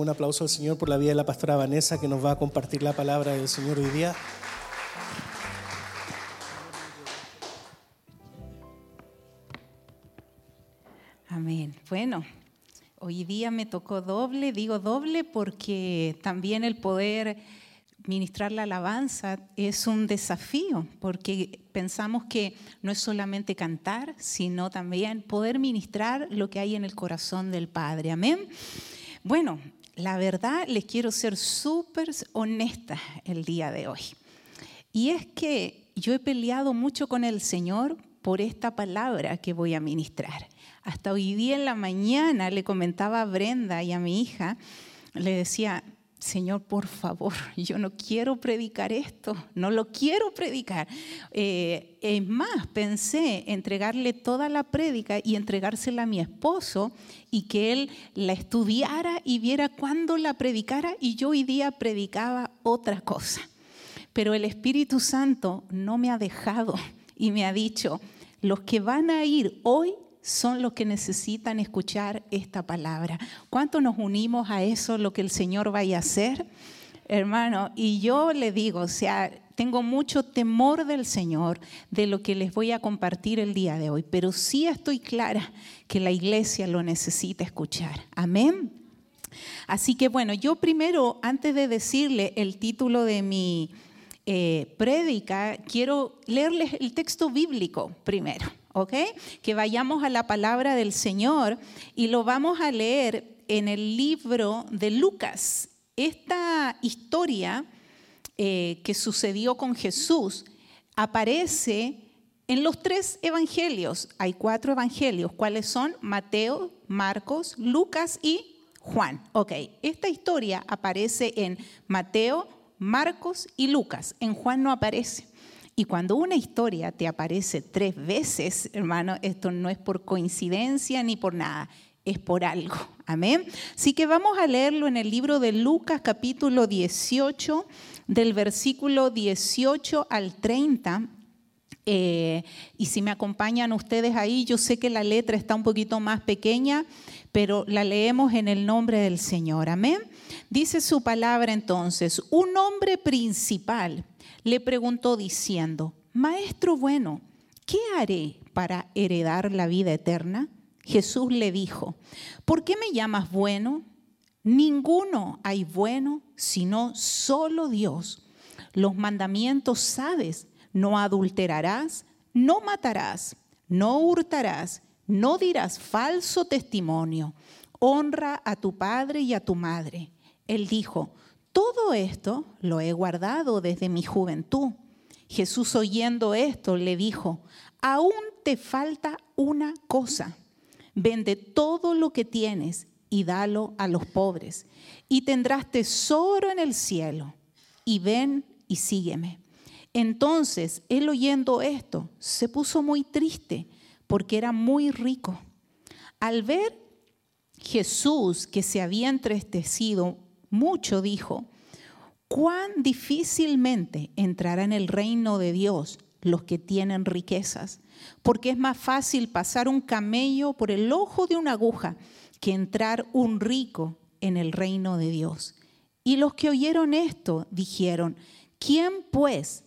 Un aplauso al Señor por la vida de la pastora Vanessa que nos va a compartir la palabra del Señor hoy día. Amén. Bueno, hoy día me tocó doble, digo doble porque también el poder ministrar la alabanza es un desafío, porque pensamos que no es solamente cantar, sino también poder ministrar lo que hay en el corazón del Padre. Amén. Bueno, la verdad les quiero ser súper honesta el día de hoy. Y es que yo he peleado mucho con el Señor por esta palabra que voy a ministrar. Hasta hoy día en la mañana le comentaba a Brenda y a mi hija, le decía, Señor, por favor, yo no quiero predicar esto, no lo quiero predicar. Eh, es más, pensé entregarle toda la prédica y entregársela a mi esposo y que él la estudiara y viera cuándo la predicara y yo hoy día predicaba otra cosa. Pero el Espíritu Santo no me ha dejado y me ha dicho, los que van a ir hoy son los que necesitan escuchar esta palabra. ¿Cuánto nos unimos a eso, lo que el Señor vaya a hacer? Hermano, y yo le digo, o sea, tengo mucho temor del Señor, de lo que les voy a compartir el día de hoy, pero sí estoy clara que la iglesia lo necesita escuchar. Amén. Así que bueno, yo primero, antes de decirle el título de mi eh, prédica, quiero leerles el texto bíblico primero. Que vayamos a la palabra del Señor y lo vamos a leer en el libro de Lucas. Esta historia eh, que sucedió con Jesús aparece en los tres evangelios. Hay cuatro evangelios. ¿Cuáles son? Mateo, Marcos, Lucas y Juan. Ok, esta historia aparece en Mateo, Marcos y Lucas. En Juan no aparece. Y cuando una historia te aparece tres veces, hermano, esto no es por coincidencia ni por nada, es por algo. Amén. Así que vamos a leerlo en el libro de Lucas capítulo 18, del versículo 18 al 30. Eh, y si me acompañan ustedes ahí, yo sé que la letra está un poquito más pequeña, pero la leemos en el nombre del Señor. Amén. Dice su palabra entonces, un hombre principal le preguntó diciendo, Maestro bueno, ¿qué haré para heredar la vida eterna? Jesús le dijo, ¿por qué me llamas bueno? Ninguno hay bueno sino solo Dios. Los mandamientos sabes, no adulterarás, no matarás, no hurtarás, no dirás falso testimonio, honra a tu padre y a tu madre. Él dijo, todo esto lo he guardado desde mi juventud. Jesús oyendo esto le dijo, aún te falta una cosa. Vende todo lo que tienes y dalo a los pobres, y tendrás tesoro en el cielo. Y ven y sígueme. Entonces él oyendo esto se puso muy triste porque era muy rico. Al ver Jesús que se había entristecido mucho dijo, cuán difícilmente entrará en el reino de Dios los que tienen riquezas, porque es más fácil pasar un camello por el ojo de una aguja que entrar un rico en el reino de Dios. Y los que oyeron esto dijeron, ¿quién pues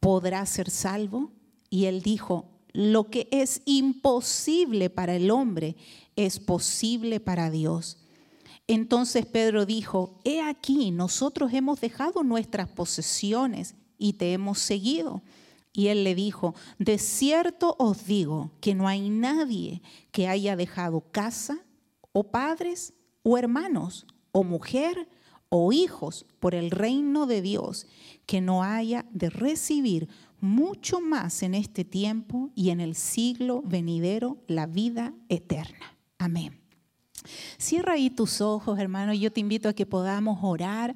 podrá ser salvo? Y él dijo, lo que es imposible para el hombre es posible para Dios. Entonces Pedro dijo, he aquí, nosotros hemos dejado nuestras posesiones y te hemos seguido. Y él le dijo, de cierto os digo que no hay nadie que haya dejado casa o padres o hermanos o mujer o hijos por el reino de Dios que no haya de recibir mucho más en este tiempo y en el siglo venidero la vida eterna. Amén. Cierra ahí tus ojos, hermano, y yo te invito a que podamos orar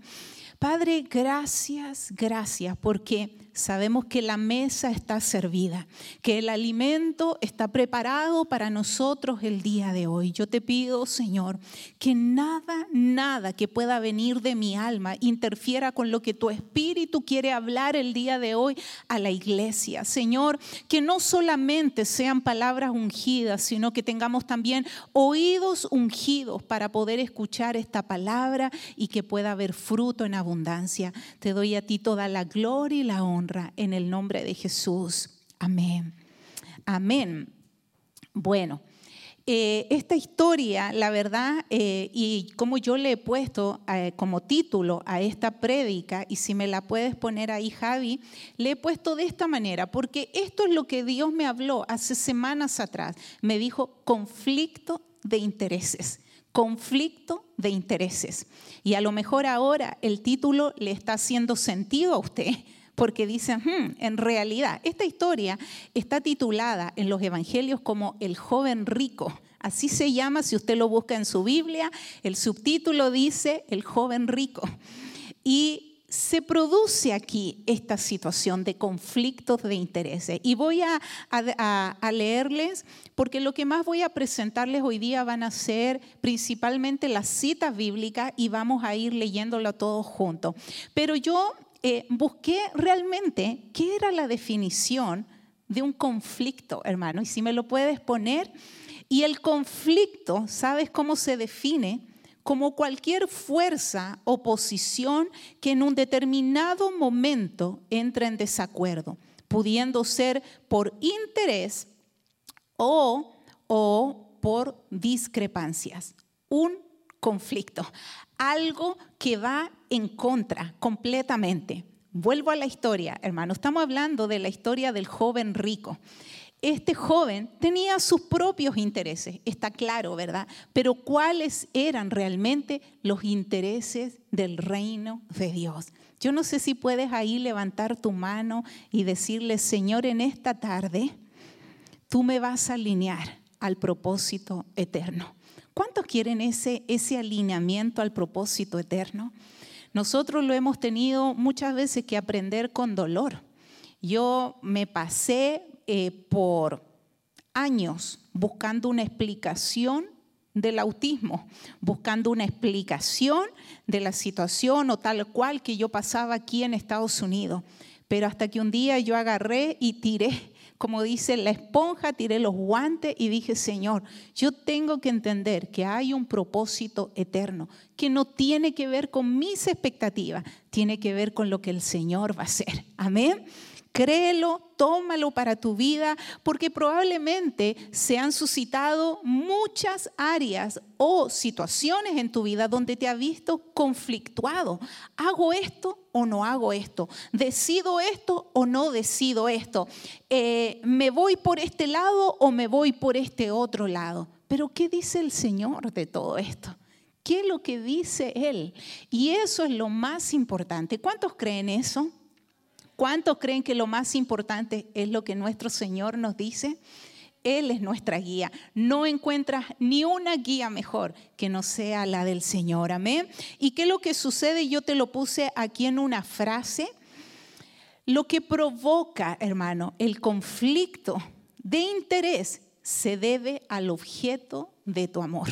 Padre, gracias, gracias, porque sabemos que la mesa está servida, que el alimento está preparado para nosotros el día de hoy. Yo te pido, Señor, que nada, nada que pueda venir de mi alma interfiera con lo que tu Espíritu quiere hablar el día de hoy a la iglesia. Señor, que no solamente sean palabras ungidas, sino que tengamos también oídos ungidos para poder escuchar esta palabra y que pueda haber fruto en abundancia. Te doy a ti toda la gloria y la honra en el nombre de Jesús. Amén. Amén. Bueno, eh, esta historia, la verdad, eh, y como yo le he puesto eh, como título a esta prédica, y si me la puedes poner ahí, Javi, le he puesto de esta manera, porque esto es lo que Dios me habló hace semanas atrás. Me dijo conflicto de intereses conflicto de intereses. Y a lo mejor ahora el título le está haciendo sentido a usted, porque dicen, hmm, en realidad, esta historia está titulada en los evangelios como El joven rico. Así se llama si usted lo busca en su Biblia. El subtítulo dice El joven rico. Y se produce aquí esta situación de conflictos de intereses. Y voy a, leerles, porque lo que más voy a presentarles hoy día van a ser principalmente las citas bíblicas y vamos a ir leyéndolo todos juntos. Pero yo eh, busqué realmente qué era la definición de un conflicto, hermano. Y si me lo puedes poner. Y el conflicto, ¿sabes cómo se define? Como cualquier fuerza o posición que en un determinado momento entra en desacuerdo, pudiendo ser por interés o, o por discrepancias. Un conflicto, algo que va en contra completamente. Vuelvo a la historia, hermano. Estamos hablando de la historia del joven rico. Este joven tenía sus propios intereses, está claro, ¿verdad? Pero ¿cuáles eran realmente los intereses del reino de Dios? Yo no sé si puedes ahí levantar tu mano y decirle, Señor, en esta tarde, tú me vas a alinear al propósito eterno. ¿Cuántos quieren ese, ese alineamiento al propósito eterno? Nosotros lo hemos tenido muchas veces que aprender con dolor. Yo me pasé eh, por años buscando una explicación del autismo, buscando una explicación de la situación o tal cual que yo pasaba aquí en Estados Unidos. Pero hasta que un día yo agarré y tiré como dice la esponja, tiré los guantes y dije, Señor, yo tengo que entender que hay un propósito eterno, que no tiene que ver con mis expectativas, tiene que ver con lo que el Señor va a hacer. Amén. Créelo, tómalo para tu vida, porque probablemente se han suscitado muchas áreas o situaciones en tu vida donde te ha visto conflictuado. ¿Hago esto o no hago esto? ¿Decido esto o no decido esto? Eh, ¿Me voy por este lado o me voy por este otro lado? Pero ¿qué dice el Señor de todo esto? ¿Qué es lo que dice Él? Y eso es lo más importante. ¿Cuántos creen eso? ¿Cuántos creen que lo más importante es lo que nuestro Señor nos dice? Él es nuestra guía. No encuentras ni una guía mejor que no sea la del Señor. Amén. ¿Y qué es lo que sucede? Yo te lo puse aquí en una frase. Lo que provoca, hermano, el conflicto de interés se debe al objeto de tu amor.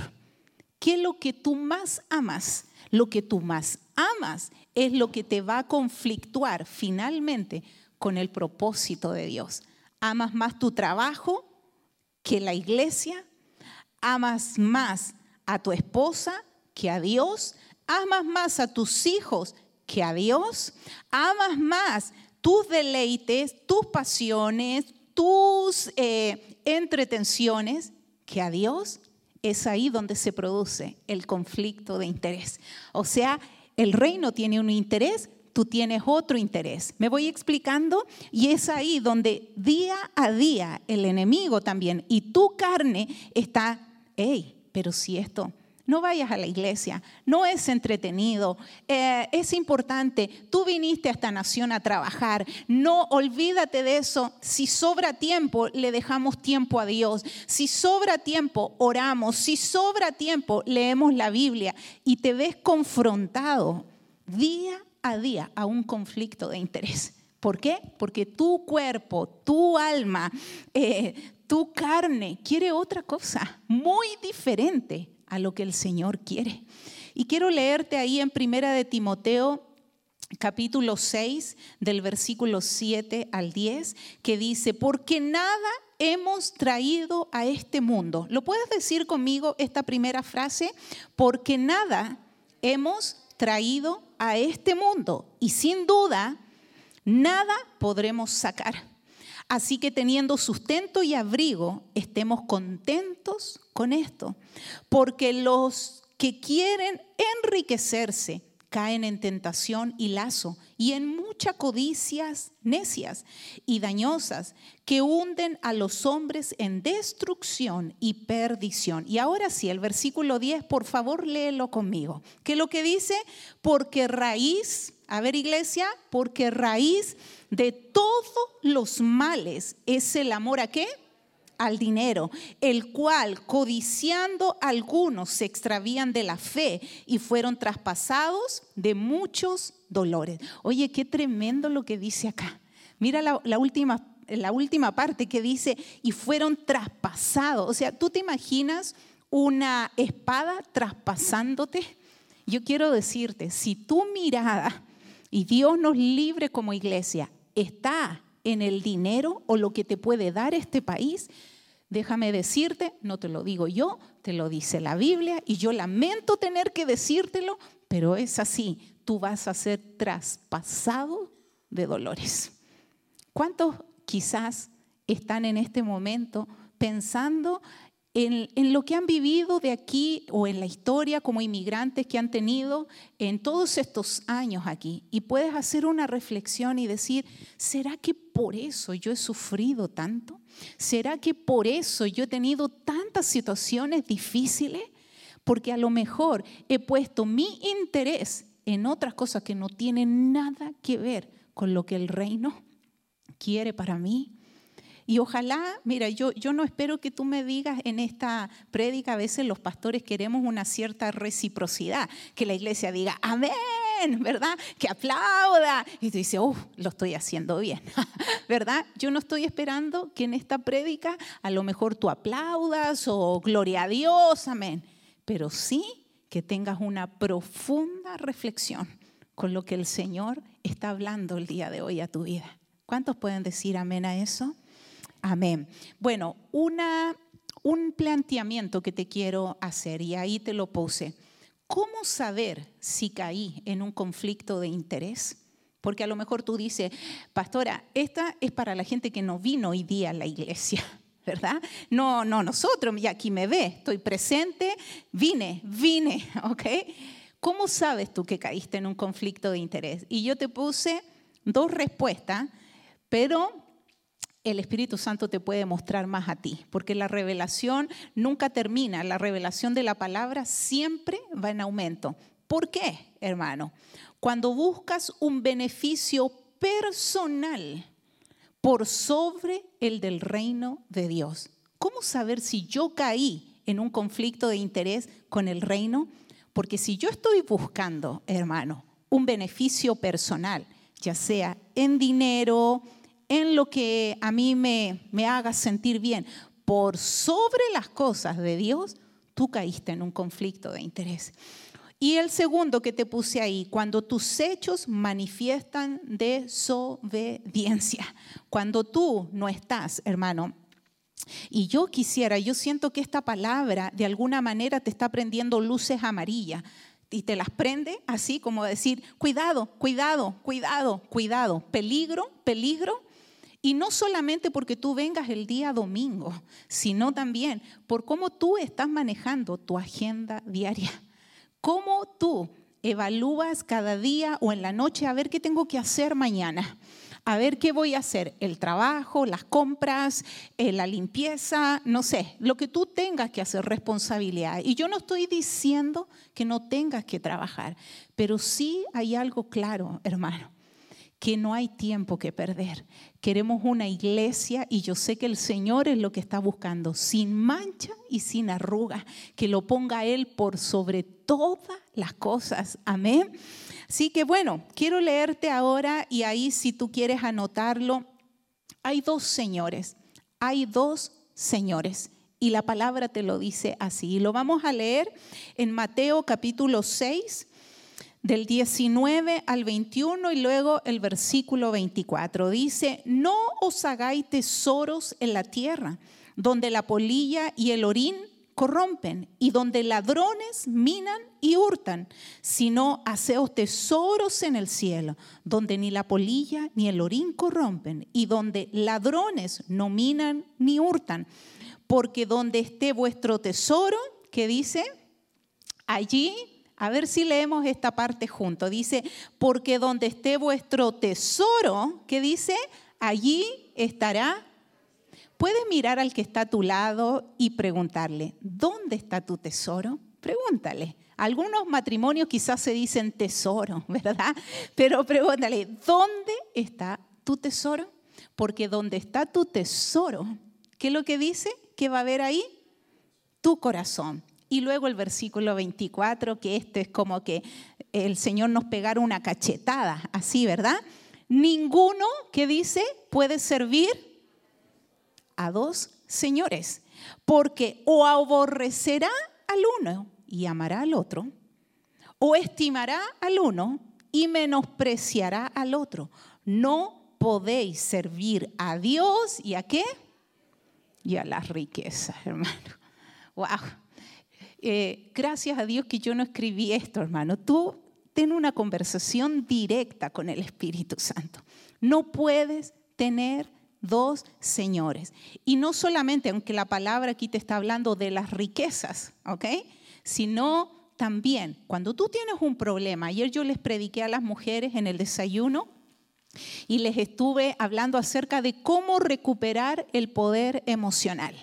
¿Qué es lo que tú más amas? Lo que tú más amas es lo que te va a conflictuar finalmente con el propósito de Dios. Amas más tu trabajo que la iglesia, amas más a tu esposa que a Dios, amas más a tus hijos que a Dios, amas más tus deleites, tus pasiones, tus eh, entretenciones que a Dios es ahí donde se produce el conflicto de interés. O sea, el reino tiene un interés, tú tienes otro interés. Me voy explicando y es ahí donde día a día el enemigo también y tu carne está, hey, pero si esto no vayas a la iglesia, no es entretenido, eh, es importante, tú viniste a esta nación a trabajar, no olvídate de eso, si sobra tiempo, le dejamos tiempo a Dios, si sobra tiempo, oramos, si sobra tiempo, leemos la Biblia y te ves confrontado día a día a un conflicto de interés. ¿Por qué? Porque tu cuerpo, tu alma, eh, tu carne quiere otra cosa muy diferente a lo que el Señor quiere. Y quiero leerte ahí en Primera de Timoteo capítulo 6 del versículo 7 al 10 que dice, porque nada hemos traído a este mundo. ¿Lo puedes decir conmigo esta primera frase? Porque nada hemos traído a este mundo y sin duda nada podremos sacar. Así que teniendo sustento y abrigo, estemos contentos con esto, porque los que quieren enriquecerse caen en tentación y lazo y en muchas codicias necias y dañosas que hunden a los hombres en destrucción y perdición. Y ahora sí, el versículo 10, por favor, léelo conmigo. Que lo que dice, porque raíz, a ver iglesia, porque raíz de todos los males es el amor a qué? al dinero, el cual, codiciando algunos, se extravían de la fe y fueron traspasados de muchos dolores. Oye, qué tremendo lo que dice acá. Mira la, última, la última parte que dice, y fueron traspasados. O sea, ¿tú te imaginas una espada traspasándote? Yo quiero decirte, si tu mirada, y Dios nos libre como iglesia, está en el dinero o lo que te puede dar este país, déjame decirte, no te lo digo yo, te lo dice la Biblia y yo lamento tener que decírtelo, pero es así, tú vas a ser traspasado de dolores. ¿Cuántos quizás están en este momento pensando en, lo que han vivido de aquí o en la historia como inmigrantes que han tenido en todos estos años aquí. Y puedes hacer una reflexión y decir, ¿será que por eso yo he sufrido tanto? ¿Será que por eso yo he tenido tantas situaciones difíciles? Porque a lo mejor he puesto mi interés en otras cosas que no tienen nada que ver con lo que el reino quiere para mí y ojalá, mira, yo, yo no espero que tú me digas en esta prédica, a veces los pastores queremos una cierta reciprocidad, que la iglesia diga, amén, ¿verdad? Que aplauda. Y tú dices, oh, lo estoy haciendo bien, ¿verdad? Yo no estoy esperando que en esta prédica a lo mejor tú aplaudas o gloria a Dios, amén. Pero sí que tengas una profunda reflexión con lo que el Señor está hablando el día de hoy a tu vida. ¿Cuántos pueden decir amén a eso? Amén. Bueno, una, un planteamiento que te quiero hacer y ahí te lo puse. ¿Cómo saber si caí en un conflicto de interés? Porque a lo mejor tú dices, pastora, esta es para la gente que no vino hoy día a la iglesia, ¿verdad? No, no, nosotros, y aquí me ve, estoy presente, vine, vine, ¿ok? ¿Cómo sabes tú que caíste en un conflicto de interés? Y yo te puse dos respuestas, pero el Espíritu Santo te puede mostrar más a ti, porque la revelación nunca termina, la revelación de la palabra siempre va en aumento. ¿Por qué, hermano? Cuando buscas un beneficio personal por sobre el del reino de Dios. ¿Cómo saber si yo caí en un conflicto de interés con el reino? Porque si yo estoy buscando, hermano, un beneficio personal, ya sea en dinero, en lo que a mí me, me haga sentir bien, por sobre las cosas de Dios, tú caíste en un conflicto de interés. Y el segundo que te puse ahí, cuando tus hechos manifiestan desobediencia, cuando tú no estás, hermano. Y yo quisiera, yo siento que esta palabra de alguna manera te está prendiendo luces amarillas y te las prende así como decir, cuidado, cuidado, cuidado, cuidado, peligro, peligro, y no solamente porque tú vengas el día domingo, sino también por cómo tú estás manejando tu agenda diaria. Cómo tú evalúas cada día o en la noche a ver qué tengo que hacer mañana. A ver qué voy a hacer, el trabajo, las compras, eh, la limpieza, no sé, lo que tú tengas que hacer, responsabilidad. Y yo no estoy diciendo que no tengas que trabajar, pero sí hay algo claro, hermano que no hay tiempo que perder. Queremos una iglesia y yo sé que el Señor es lo que está buscando, sin mancha y sin arruga, que lo ponga Él por sobre todas las cosas. Amén. Así que bueno, quiero leerte ahora y ahí si tú quieres anotarlo, hay dos señores, hay dos señores. Y la palabra te lo dice así. Y lo vamos a leer en Mateo capítulo 6, del 19 al 21 y luego el versículo 24. Dice, no os hagáis tesoros en la tierra, donde la polilla y el orín corrompen y donde ladrones minan y hurtan, sino haceos tesoros en el cielo, donde ni la polilla ni el orín corrompen y donde ladrones no minan ni hurtan, porque donde esté vuestro tesoro, que dice, allí, a ver si leemos esta parte junto, dice, porque donde esté vuestro tesoro, que dice, allí estará Puedes mirar al que está a tu lado y preguntarle, ¿dónde está tu tesoro? Pregúntale. Algunos matrimonios quizás se dicen tesoro, ¿verdad? Pero pregúntale, ¿dónde está tu tesoro? Porque donde está tu tesoro, ¿qué es lo que dice? ¿Qué va a haber ahí? Tu corazón. Y luego el versículo 24, que este es como que el Señor nos pegara una cachetada, así, ¿verdad? Ninguno que dice puede servir a dos señores, porque o aborrecerá al uno y amará al otro, o estimará al uno y menospreciará al otro. No podéis servir a Dios y a qué? Y a las riquezas, hermano. Wow. Eh, gracias a Dios que yo no escribí esto, hermano. Tú ten una conversación directa con el Espíritu Santo. No puedes tener dos señores. Y no solamente, aunque la palabra aquí te está hablando de las riquezas, ¿ok? Sino también, cuando tú tienes un problema, ayer yo les prediqué a las mujeres en el desayuno y les estuve hablando acerca de cómo recuperar el poder emocional.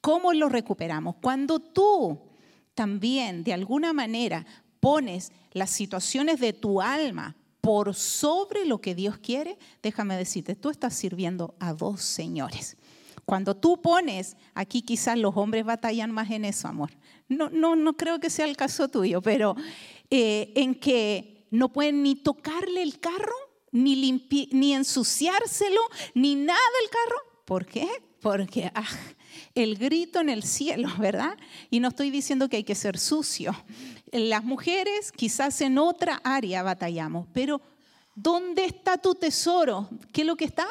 ¿Cómo lo recuperamos? Cuando tú también, de alguna manera, pones las situaciones de tu alma por sobre lo que Dios quiere, déjame decirte, tú estás sirviendo a dos señores. Cuando tú pones, aquí quizás los hombres batallan más en eso, amor. No, no, no creo que sea el caso tuyo, pero eh, en que no pueden ni tocarle el carro, ni, ni ensuciárselo, ni nada el carro. ¿Por qué? Porque ah, el grito en el cielo, ¿verdad? Y no estoy diciendo que hay que ser sucio, las mujeres quizás en otra área batallamos, pero ¿dónde está tu tesoro? ¿Qué es lo que está?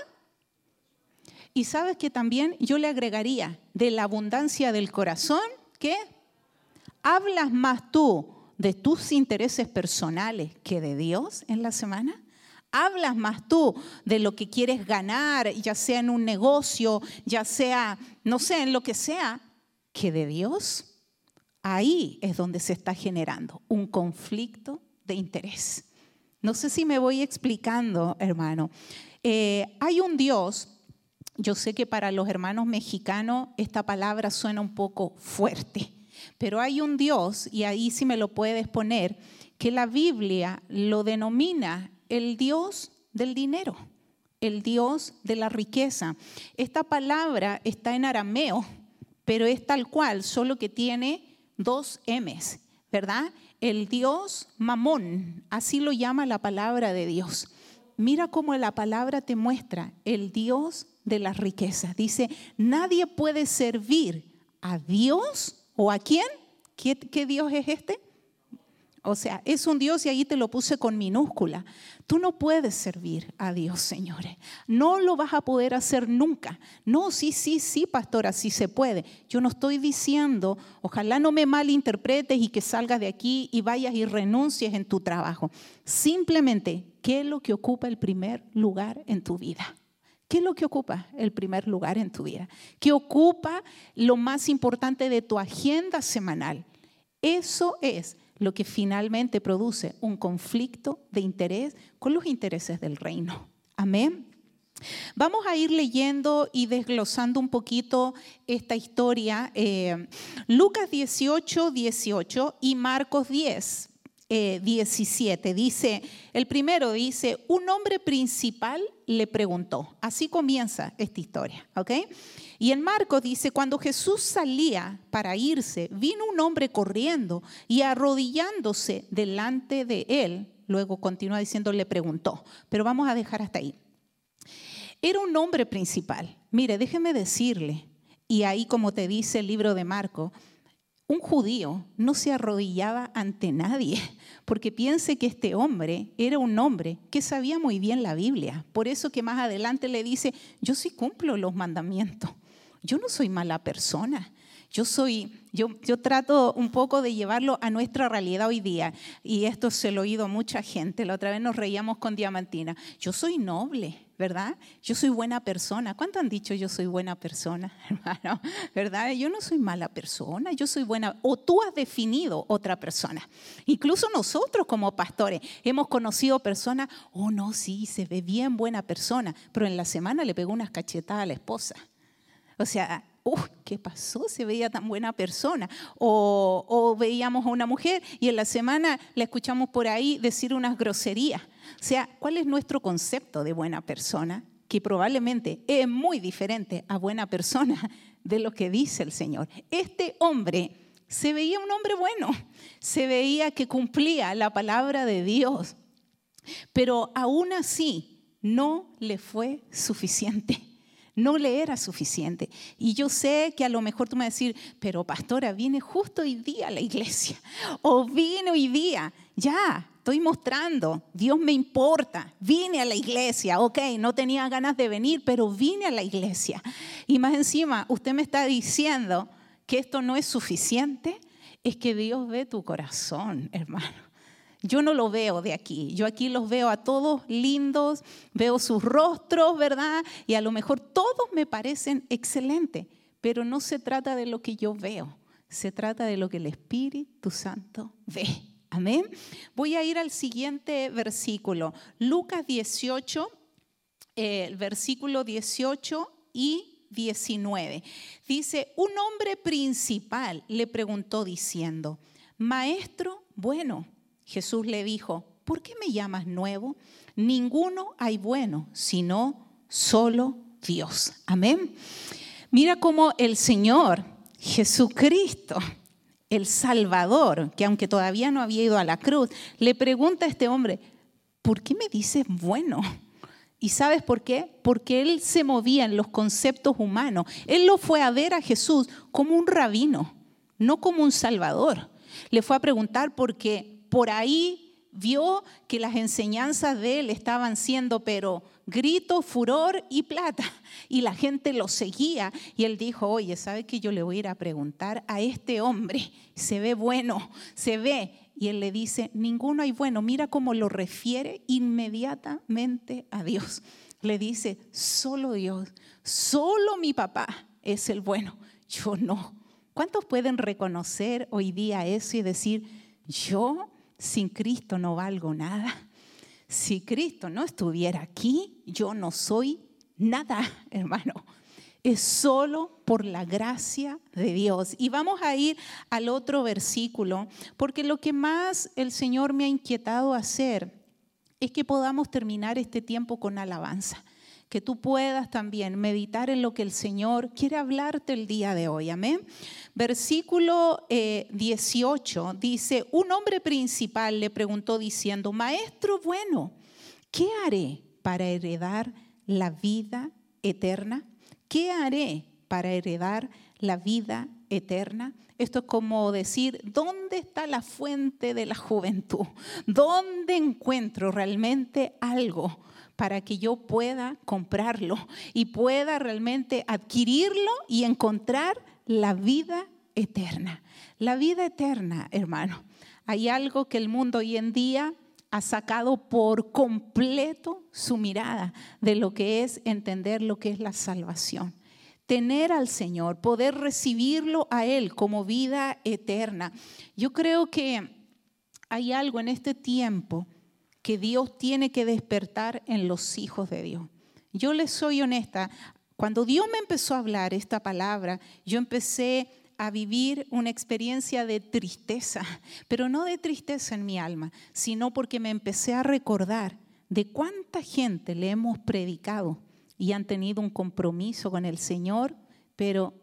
Y sabes que también yo le agregaría de la abundancia del corazón, ¿qué? ¿Hablas más tú de tus intereses personales que de Dios en la semana? ¿Hablas más tú de lo que quieres ganar, ya sea en un negocio, ya sea, no sé, en lo que sea, que de Dios? Ahí es donde se está generando un conflicto de interés. No sé si me voy explicando, hermano. Eh, hay un Dios, yo sé que para los hermanos mexicanos esta palabra suena un poco fuerte, pero hay un Dios, y ahí sí me lo puedes poner, que la Biblia lo denomina el Dios del dinero, el Dios de la riqueza. Esta palabra está en arameo, pero es tal cual, solo que tiene dos M's, ¿verdad? El Dios mamón, así lo llama la palabra de Dios. Mira cómo la palabra te muestra el Dios de las riquezas. Dice, nadie puede servir a Dios o a quién. ¿Qué, qué Dios es este? O sea, es un Dios y ahí te lo puse con minúscula. Tú no puedes servir a Dios, señores. No lo vas a poder hacer nunca. No, sí, sí, sí, pastora, sí se puede. Yo no estoy diciendo, ojalá no me malinterpretes y que salgas de aquí y vayas y renuncies en tu trabajo. Simplemente, ¿qué es lo que ocupa el primer lugar en tu vida? ¿Qué es lo que ocupa el primer lugar en tu vida? ¿Qué ocupa lo más importante de tu agenda semanal? Eso es lo que finalmente produce un conflicto de interés con los intereses del reino. Amén. Vamos a ir leyendo y desglosando un poquito esta historia. Eh, Lucas 18, 18 y Marcos 10, 17. Eh, dice, el primero dice, un hombre principal le preguntó. Así comienza esta historia, ¿ok? Y en Marcos dice, cuando Jesús salía para irse, vino un hombre corriendo y arrodillándose delante de él, luego continúa diciendo, le preguntó, pero vamos a dejar hasta ahí. Era un hombre principal. Mire, déjeme decirle, y ahí como te dice el libro de Marco, un judío no se arrodillaba ante nadie, porque piense que este hombre era un hombre que sabía muy bien la Biblia. Por eso que más adelante le dice, yo sí cumplo los mandamientos, yo no soy mala persona. Yo soy, yo, yo trato un poco de llevarlo a nuestra realidad hoy día, y esto se lo he oído a mucha gente. La otra vez nos reíamos con Diamantina. Yo soy noble, ¿verdad? Yo soy buena persona. ¿Cuánto han dicho yo soy buena persona, hermano? ¿Verdad? Yo no soy mala persona, yo soy buena. O tú has definido otra persona. Incluso nosotros como pastores hemos conocido personas, oh no, sí, se ve bien buena persona, pero en la semana le pegó unas cachetadas a la esposa. O sea, ¿qué pasó? Se veía tan buena persona. O, o, veíamos a una mujer y en la semana la escuchamos por ahí decir unas groserías. O sea, ¿cuál es nuestro concepto de buena persona? Que probablemente es muy diferente a buena persona de lo que dice el Señor. Este hombre se veía un hombre bueno, se veía que cumplía la palabra de Dios, pero aún así no le fue suficiente no le era suficiente. Y yo sé que a lo mejor tú me vas a decir, pero pastora, viene justo hoy día a la iglesia. O vine hoy día. Ya, estoy mostrando. Dios me importa. Vine a la iglesia. Ok, no tenía ganas de venir, pero vine a la iglesia. Y más encima, usted me está diciendo que esto no es suficiente. Es que Dios ve tu corazón, hermano. Yo no lo veo de aquí. Yo aquí los veo a todos lindos, veo sus rostros, ¿verdad? Y a lo mejor todos me parecen excelentes, pero no se trata de lo que yo veo, se trata de lo que el Espíritu Santo ve. Amén. Voy a ir al siguiente versículo, Lucas 18, eh, el versículo 18 y 19. Dice, un hombre principal le preguntó diciendo, Maestro, bueno, Jesús le dijo, ¿por qué me llamas nuevo? Ninguno hay bueno, sino solo Dios. Amén. Mira cómo el Señor Jesucristo, el Salvador, que aunque todavía no había ido a la cruz, le pregunta a este hombre, ¿por qué me dices bueno? ¿Y sabes por qué? Porque él se movía en los conceptos humanos. Él lo fue a ver a Jesús como un rabino, no como un salvador. Le fue a preguntar por qué por ahí vio que las enseñanzas de él estaban siendo, pero grito, furor y plata. Y la gente lo seguía. Y él dijo, oye, ¿sabe que yo le voy a ir a preguntar a este hombre? Se ve bueno, se ve. Y él le dice, ninguno hay bueno. Mira cómo lo refiere inmediatamente a Dios. Le dice, solo Dios, solo mi papá es el bueno. Yo no. ¿Cuántos pueden reconocer hoy día eso y decir, yo sin Cristo no valgo nada. Si Cristo no estuviera aquí, yo no soy nada, hermano. Es solo por la gracia de Dios. Y vamos a ir al otro versículo, porque lo que más el Señor me ha inquietado hacer es que podamos terminar este tiempo con alabanza que tú puedas también meditar en lo que el Señor quiere hablarte el día de hoy. Amén. Versículo 18 eh, dice, un hombre principal le preguntó diciendo, Maestro bueno, ¿qué haré para heredar la vida eterna? ¿Qué haré para heredar la vida eterna? Esto es como decir, ¿dónde está la fuente de la juventud? ¿Dónde encuentro realmente algo? Para que yo pueda comprarlo y pueda realmente adquirirlo y encontrar la vida eterna. La vida eterna, hermano. Hay algo que el mundo hoy en día ha sacado por completo su mirada de lo que es entender lo que es la salvación. Tener al Señor, poder recibirlo a Él como vida eterna. Yo creo que hay algo en este tiempo que Dios tiene que despertar en los hijos de Dios. Yo les soy honesta, cuando Dios me empezó a hablar esta palabra, yo empecé a vivir una experiencia de tristeza, pero no de tristeza en mi alma, sino porque me empecé a recordar de cuánta gente le hemos predicado y han tenido un compromiso con el Señor, pero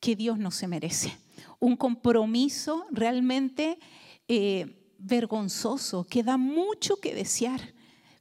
que Dios no se merece. Un compromiso realmente... Eh, vergonzoso, que da mucho que desear,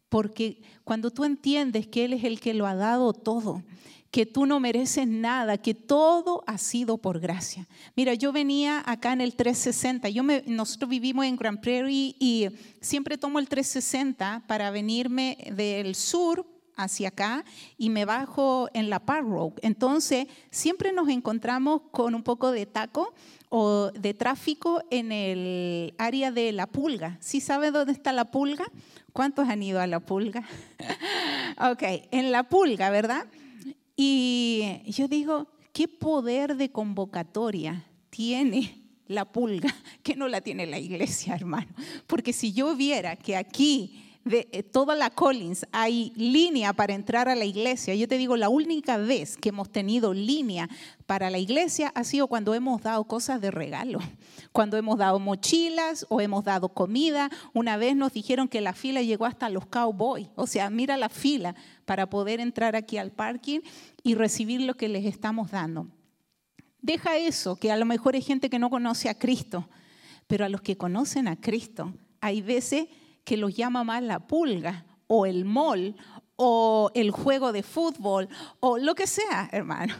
porque cuando tú entiendes que Él es el que lo ha dado todo, que tú no mereces nada, que todo ha sido por gracia. Mira, yo venía acá en el 360, yo me, nosotros vivimos en Grand Prairie y siempre tomo el 360 para venirme del sur hacia acá y me bajo en la Park Road. Entonces, siempre nos encontramos con un poco de taco o de tráfico en el área de La Pulga. ¿Sí sabe dónde está La Pulga? ¿Cuántos han ido a La Pulga? ok, en La Pulga, ¿verdad? Y yo digo, ¿qué poder de convocatoria tiene la pulga que no la tiene la iglesia, hermano? Porque si yo viera que aquí de eh, toda la Collins hay línea para entrar a la iglesia. Yo te digo, la única vez que hemos tenido línea para la iglesia ha sido cuando hemos dado cosas de regalo, cuando hemos dado mochilas o hemos dado comida. Una vez nos dijeron que la fila llegó hasta los cowboys, o sea, mira la fila para poder entrar aquí al parking y recibir lo que les estamos dando. Deja eso, que a lo mejor hay gente que no conoce a Cristo, pero a los que conocen a Cristo, hay veces que los llama más la pulga o el mol o el juego de fútbol o lo que sea, hermano,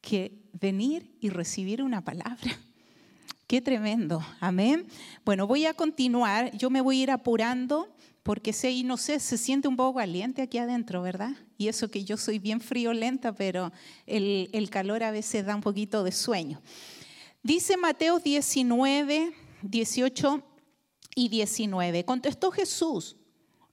que venir y recibir una palabra. Qué tremendo, amén. Bueno, voy a continuar, yo me voy a ir apurando porque sé, y no sé, se siente un poco caliente aquí adentro, ¿verdad? Y eso que yo soy bien friolenta, pero el, el calor a veces da un poquito de sueño. Dice Mateo 19, 18 y 19. Contestó Jesús,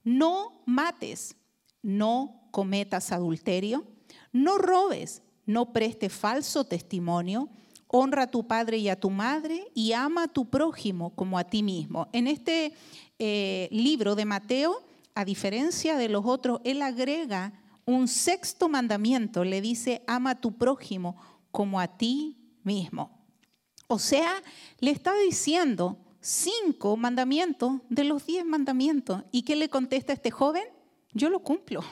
no mates, no cometas adulterio, no robes, no preste falso testimonio, honra a tu padre y a tu madre y ama a tu prójimo como a ti mismo. En este eh, libro de Mateo, a diferencia de los otros, él agrega un sexto mandamiento, le dice, ama a tu prójimo como a ti mismo. O sea, le está diciendo, cinco mandamientos de los diez mandamientos. ¿Y qué le contesta este joven? Yo lo cumplo,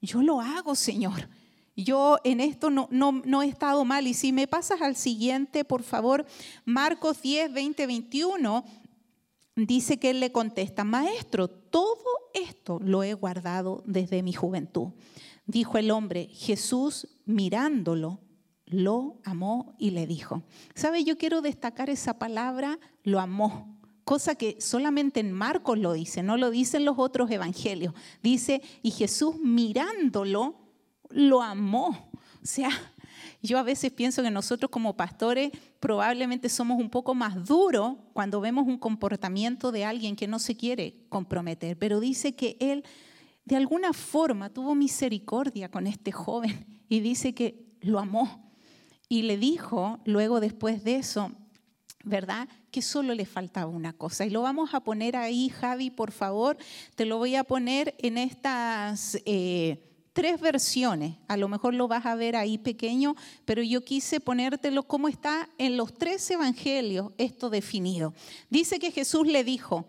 yo lo hago, Señor. Yo en esto no, no, he estado mal. Y si me pasas al siguiente, por favor, Marcos 10, 20, 21, dice que él le contesta, Maestro, todo esto lo he guardado desde mi juventud. Dijo el hombre, Jesús mirándolo, lo amó y le dijo. ¿Sabe? Yo quiero destacar esa palabra, lo amó. Cosa que solamente en Marcos lo dice, no lo dicen los otros evangelios. Dice, y Jesús mirándolo, lo amó. O sea, yo a veces pienso que nosotros como pastores probablemente somos un poco más duros cuando vemos un comportamiento de alguien que no se quiere comprometer, pero dice que él de alguna forma tuvo misericordia con este joven y dice que lo amó. Y le dijo, luego después de eso, ¿verdad? Que solo le faltaba una cosa. Y lo vamos a poner ahí, Javi, por favor. Te lo voy a poner en estas eh, tres versiones. A lo mejor lo vas a ver ahí pequeño, pero yo quise ponértelo como está en los tres evangelios, esto definido. Dice que Jesús le dijo,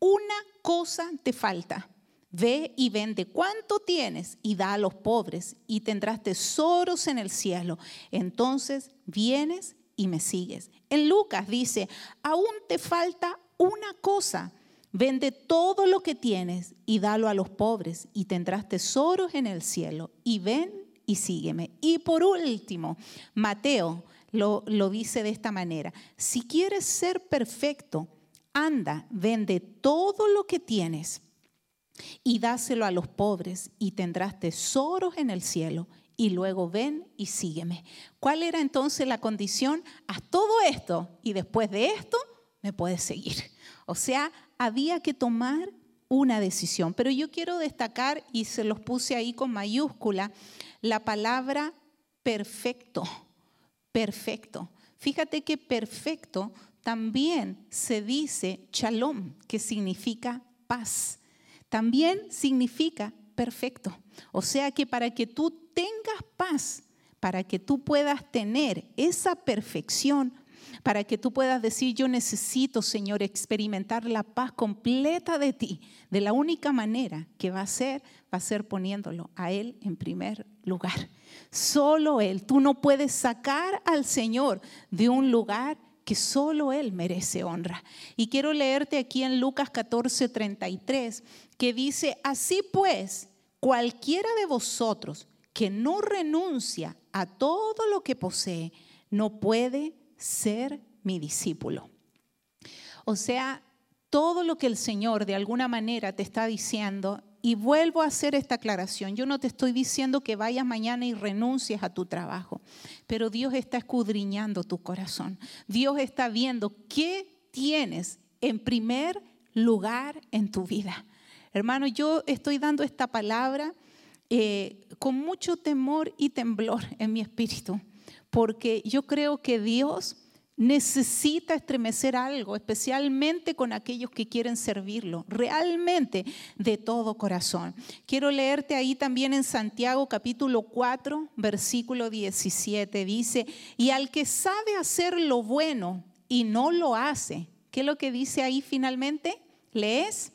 una cosa te falta. Ve y vende cuánto tienes y da a los pobres y tendrás tesoros en el cielo. Entonces vienes y me sigues. En Lucas dice, aún te falta una cosa. Vende todo lo que tienes y dalo a los pobres y tendrás tesoros en el cielo. Y ven y sígueme. Y por último, Mateo lo, lo dice de esta manera. Si quieres ser perfecto, anda, vende todo lo que tienes y dáselo a los pobres y tendrás tesoros en el cielo y luego ven y sígueme. ¿Cuál era entonces la condición? Haz todo esto y después de esto me puedes seguir. O sea, había que tomar una decisión. Pero yo quiero destacar, y se los puse ahí con mayúscula, la palabra perfecto, perfecto. Fíjate que perfecto también se dice shalom, que significa paz también significa perfecto. O sea que para que tú tengas paz, para que tú puedas tener esa perfección, para que tú puedas decir, yo necesito, Señor, experimentar la paz completa de ti, de la única manera que va a ser, va a ser poniéndolo a Él en primer lugar. Solo Él. Tú no puedes sacar al Señor de un lugar que solo Él merece honra. Y quiero leerte aquí en Lucas 14, 33, que dice, así pues, cualquiera de vosotros que no renuncia a todo lo que posee, no puede ser mi discípulo. O sea, todo lo que el Señor de alguna manera te está diciendo, y vuelvo a hacer esta aclaración, yo no te estoy diciendo que vayas mañana y renuncies a tu trabajo, pero Dios está escudriñando tu corazón. Dios está viendo qué tienes en primer lugar en tu vida. Hermano, yo estoy dando esta palabra eh, con mucho temor y temblor en mi espíritu, porque yo creo que Dios necesita estremecer algo, especialmente con aquellos que quieren servirlo, realmente de todo corazón. Quiero leerte ahí también en Santiago capítulo 4, versículo 17. Dice, y al que sabe hacer lo bueno y no lo hace, ¿qué es lo que dice ahí finalmente? ¿Lees?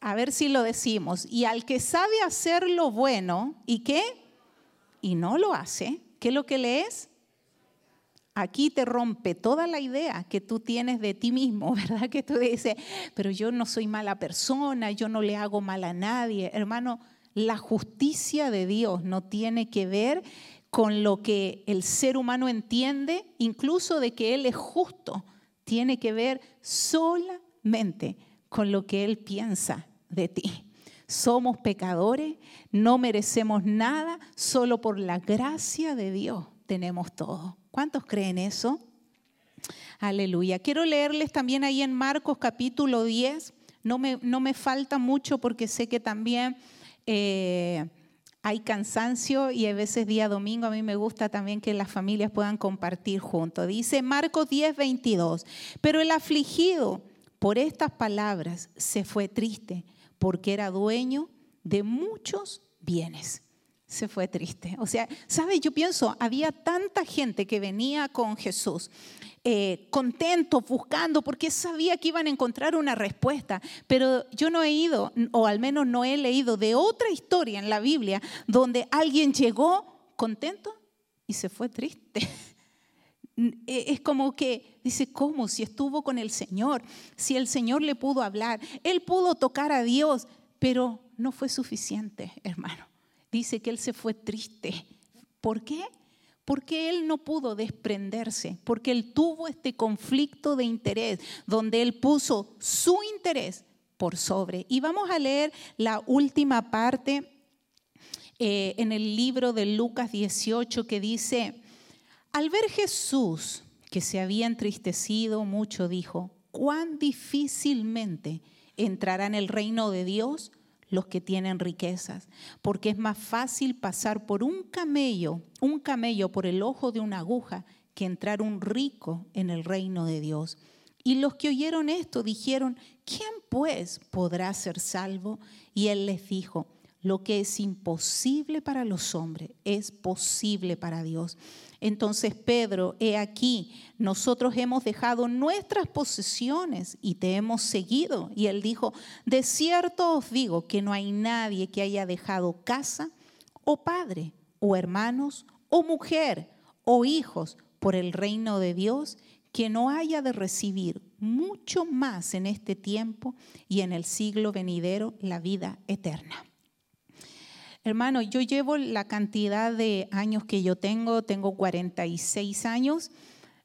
A ver si lo decimos. Y al que sabe hacer lo bueno y qué? Y no lo hace, ¿qué es lo que lees? Aquí te rompe toda la idea que tú tienes de ti mismo, ¿verdad? Que tú dices, pero yo no soy mala persona, yo no le hago mal a nadie. Hermano, la justicia de Dios no tiene que ver con lo que el ser humano entiende, incluso de que Él es justo, tiene que ver solamente con lo que Él piensa de ti. Somos pecadores, no merecemos nada, solo por la gracia de Dios tenemos todo. ¿Cuántos creen eso? Aleluya. Quiero leerles también ahí en Marcos capítulo 10. No me, no me falta mucho porque sé que también eh, hay cansancio y a veces día domingo a mí me gusta también que las familias puedan compartir juntos. Dice Marcos 10, 22. Pero el afligido por estas palabras se fue triste porque era dueño de muchos bienes se fue triste. O sea, ¿sabe? Yo pienso, había tanta gente que venía con Jesús, eh, contento, buscando, porque sabía que iban a encontrar una respuesta. Pero yo no he ido, o al menos no he leído de otra historia en la Biblia donde alguien llegó contento y se fue triste. E, es como que dice, ¿cómo? Si estuvo con el Señor, si el Señor le pudo hablar, él pudo tocar a Dios, pero no fue suficiente, hermano dice que él se fue triste. ¿Por qué? Porque él no pudo desprenderse, porque él tuvo este conflicto de interés, donde él puso su interés por sobre. Y vamos a leer la última parte eh, en el libro de Lucas 18 que dice, al ver Jesús que se había entristecido mucho, dijo, cuán difícilmente entrará en el reino de Dios los que tienen riquezas, porque es más fácil pasar por un camello, un camello por el ojo de una aguja, que entrar un rico en el reino de Dios. Y los que oyeron esto dijeron, ¿quién pues podrá ser salvo? Y él les dijo, lo que es imposible para los hombres es posible para Dios. Entonces Pedro, he aquí, nosotros hemos dejado nuestras posesiones y te hemos seguido. Y él dijo, de cierto os digo que no hay nadie que haya dejado casa o padre o hermanos o mujer o hijos por el reino de Dios que no haya de recibir mucho más en este tiempo y en el siglo venidero la vida eterna. Hermano, yo llevo la cantidad de años que yo tengo, tengo 46 años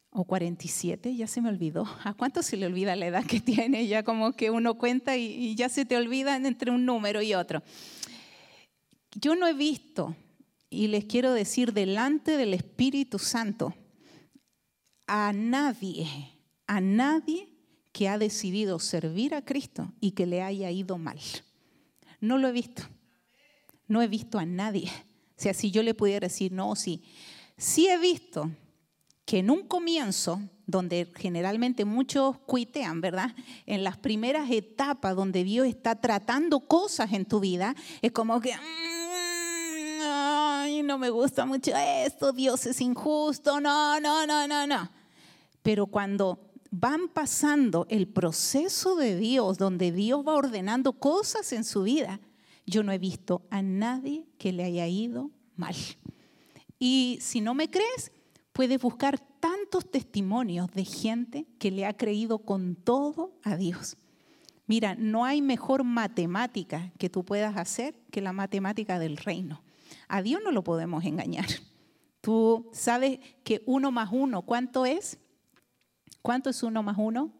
o 47, ya se me olvidó. ¿A cuánto se le olvida la edad que tiene? Ya como que uno cuenta y, ya se te olvidan entre un número y otro. Yo no he visto, y les quiero decir delante del Espíritu Santo, a nadie, a nadie que ha decidido servir a Cristo y que le haya ido mal. No lo he visto no he visto a nadie. O sea, si yo le pudiera decir, no, sí, sí he visto que en un comienzo, donde generalmente muchos cuitean, ¿verdad? En las primeras etapas donde Dios está tratando cosas en tu vida, es como que, mm, no me gusta mucho esto, Dios es injusto, no, no, no, no, no. Pero cuando van pasando el proceso de Dios, donde Dios va ordenando cosas en su vida, yo no he visto a nadie que le haya ido mal. Y si no me crees, puedes buscar tantos testimonios de gente que le ha creído con todo a Dios. Mira, no hay mejor matemática que tú puedas hacer que la matemática del reino. A Dios no lo podemos engañar. Tú sabes que uno más uno, ¿cuánto es? ¿Cuánto es uno más uno?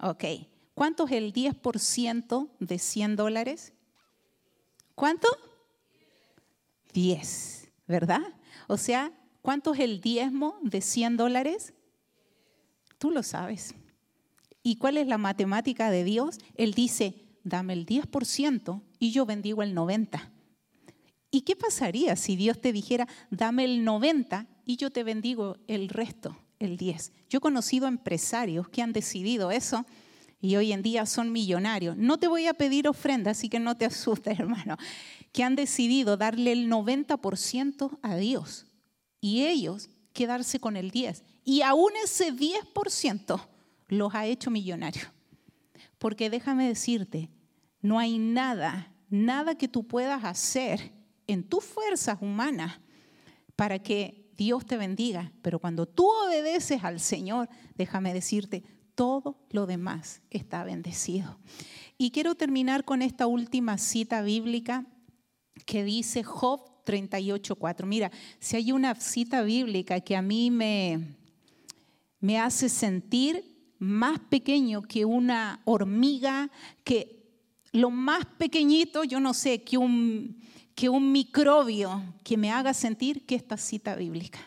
Ok. ¿Cuánto es el 10% de 100 dólares? ¿Cuánto? 10, ¿verdad? O sea, ¿cuánto es el diezmo de 100 dólares? Tú lo sabes. ¿Y cuál es la matemática de Dios? Él dice, dame el 10% y yo bendigo el 90%. ¿Y qué pasaría si Dios te dijera, dame el 90 y yo te bendigo el resto, el 10? Yo he conocido empresarios que han decidido eso y hoy en día son millonarios. No te voy a pedir ofrenda, así que no te asustes, hermano, que han decidido darle el 90% a Dios y ellos quedarse con el 10. Y aún ese 10% los ha hecho millonarios. Porque déjame decirte, no hay nada, nada que tú puedas hacer en tus fuerzas humanas para que Dios te bendiga. Pero cuando tú obedeces al Señor, déjame decirte, todo lo demás está bendecido. Y quiero terminar con esta última cita bíblica que dice Job 38.4. Mira, si hay una cita bíblica que a mí me, me hace sentir más pequeño que una hormiga, que lo más pequeñito, yo no sé, que un, que un microbio que me haga sentir que esta cita bíblica.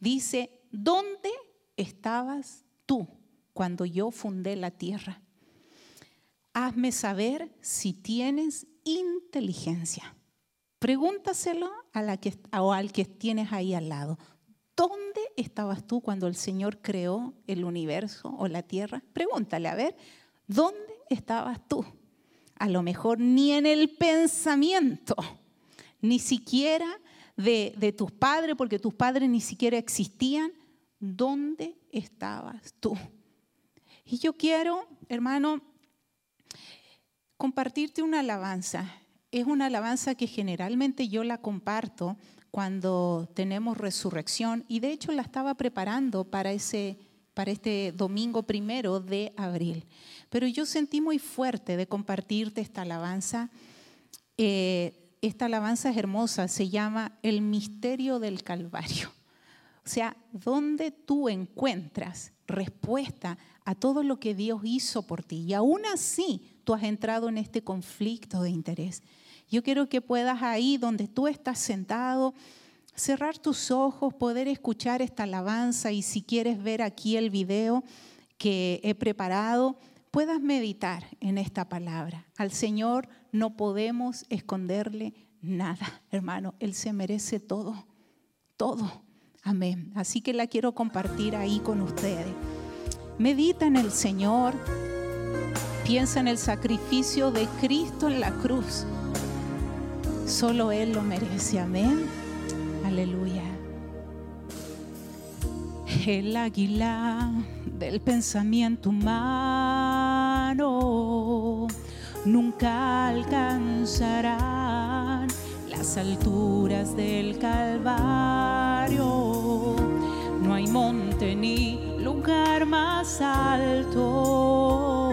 Dice, ¿dónde estabas tú? Cuando yo fundé la tierra. Hazme saber si tienes inteligencia. Pregúntaselo a la que, o al que tienes ahí al lado. ¿Dónde estabas tú cuando el Señor creó el universo o la tierra? Pregúntale, a ver, ¿dónde estabas tú? A lo mejor ni en el pensamiento, ni siquiera de, de tus padres, porque tus padres ni siquiera existían. ¿Dónde estabas tú? Y yo quiero, hermano, compartirte una alabanza. Es una alabanza que generalmente yo la comparto cuando tenemos resurrección y de hecho la estaba preparando para, ese, para este domingo primero de abril. Pero yo sentí muy fuerte de compartirte esta alabanza. Eh, esta alabanza es hermosa, se llama El misterio del Calvario. O sea, ¿dónde tú encuentras respuesta a todo lo que Dios hizo por ti. Y aún así tú has entrado en este conflicto de interés. Yo quiero que puedas ahí donde tú estás sentado, cerrar tus ojos, poder escuchar esta alabanza y si quieres ver aquí el video que he preparado, puedas meditar en esta palabra. Al Señor no podemos esconderle nada, hermano. Él se merece todo, todo. Amén. Así que la quiero compartir ahí con ustedes. Medita en el Señor. Piensa en el sacrificio de Cristo en la cruz. Solo Él lo merece. Amén. Aleluya. El águila del pensamiento humano nunca alcanzarán las alturas del Calvario. Hay monte ni lugar más alto.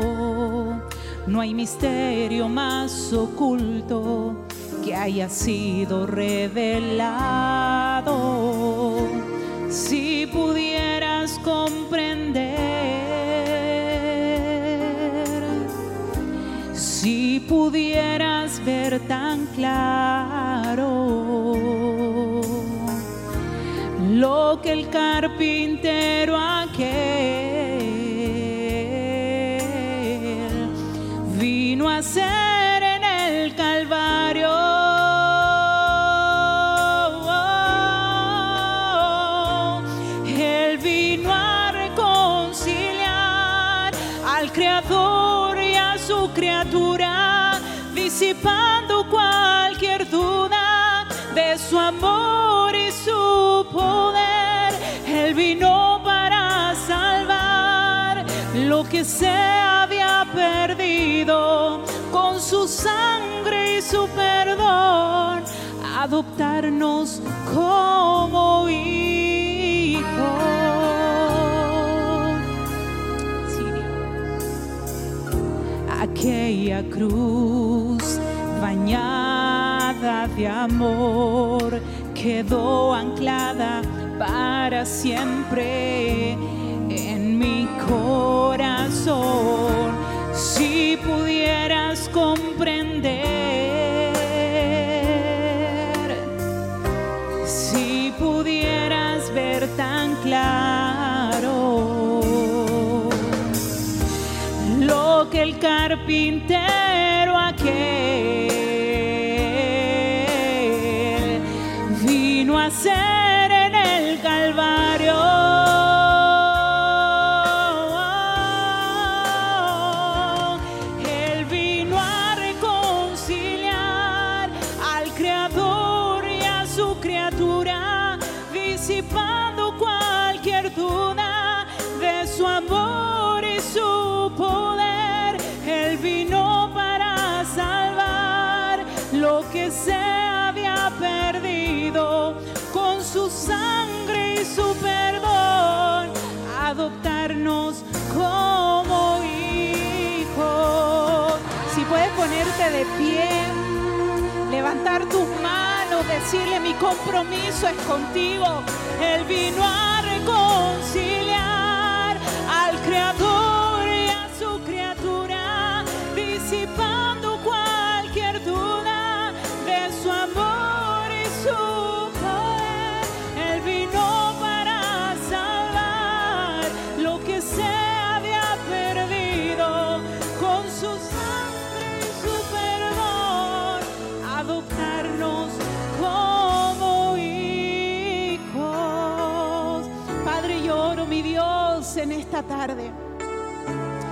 No hay misterio más oculto que haya sido revelado. Si pudieras comprender, si pudieras ver tan claro lo que el carpintero aquel vino a hacer en el Calvario. Él vino a reconciliar al Creador y a su criatura, disipando cualquier duda de su amor poder, Él vino para salvar lo que se había perdido con su sangre y su perdón, adoptarnos como hijos. Aquella cruz bañada de amor quedó anclada para siempre en mi corazón. Si pudieras comprender, si pudieras ver tan claro lo que el carpintero disipando cualquier duda de su amor y su poder. Él vino para salvar lo que se había perdido con su sangre y su perdón, adoptarnos como hijos. Si puedes ponerte de pie, levantar tus decirle mi compromiso es contigo. Él vino a reconciliar tarde.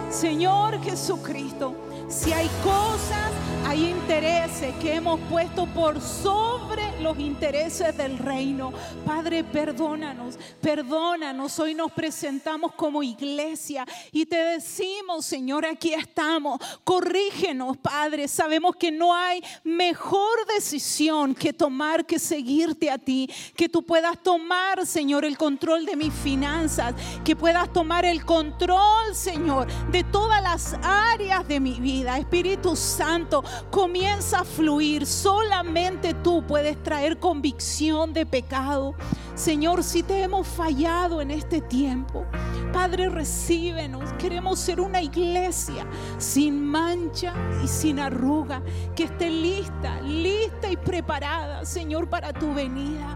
Señor Jesucristo, si hay cosas, hay intereses que hemos puesto por sobre los intereses del reino. Padre, perdónanos, perdónanos. Hoy nos presentamos como iglesia y te decimos, Señor, aquí estamos. Corrígenos, Padre. Sabemos que no hay mejor decisión que tomar que seguirte a ti. Que tú puedas tomar, Señor, el control de mis finanzas. Que puedas tomar el control, Señor, de todas las áreas de mi vida. Espíritu Santo, comienza a fluir. Solamente tú puedes traer convicción de pecado. Señor, si te hemos fallado en este tiempo, Padre, recíbenos. Queremos ser una iglesia sin mancha y sin arruga, que esté lista, lista y preparada, Señor, para tu venida.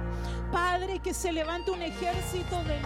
Padre, que se levante un ejército de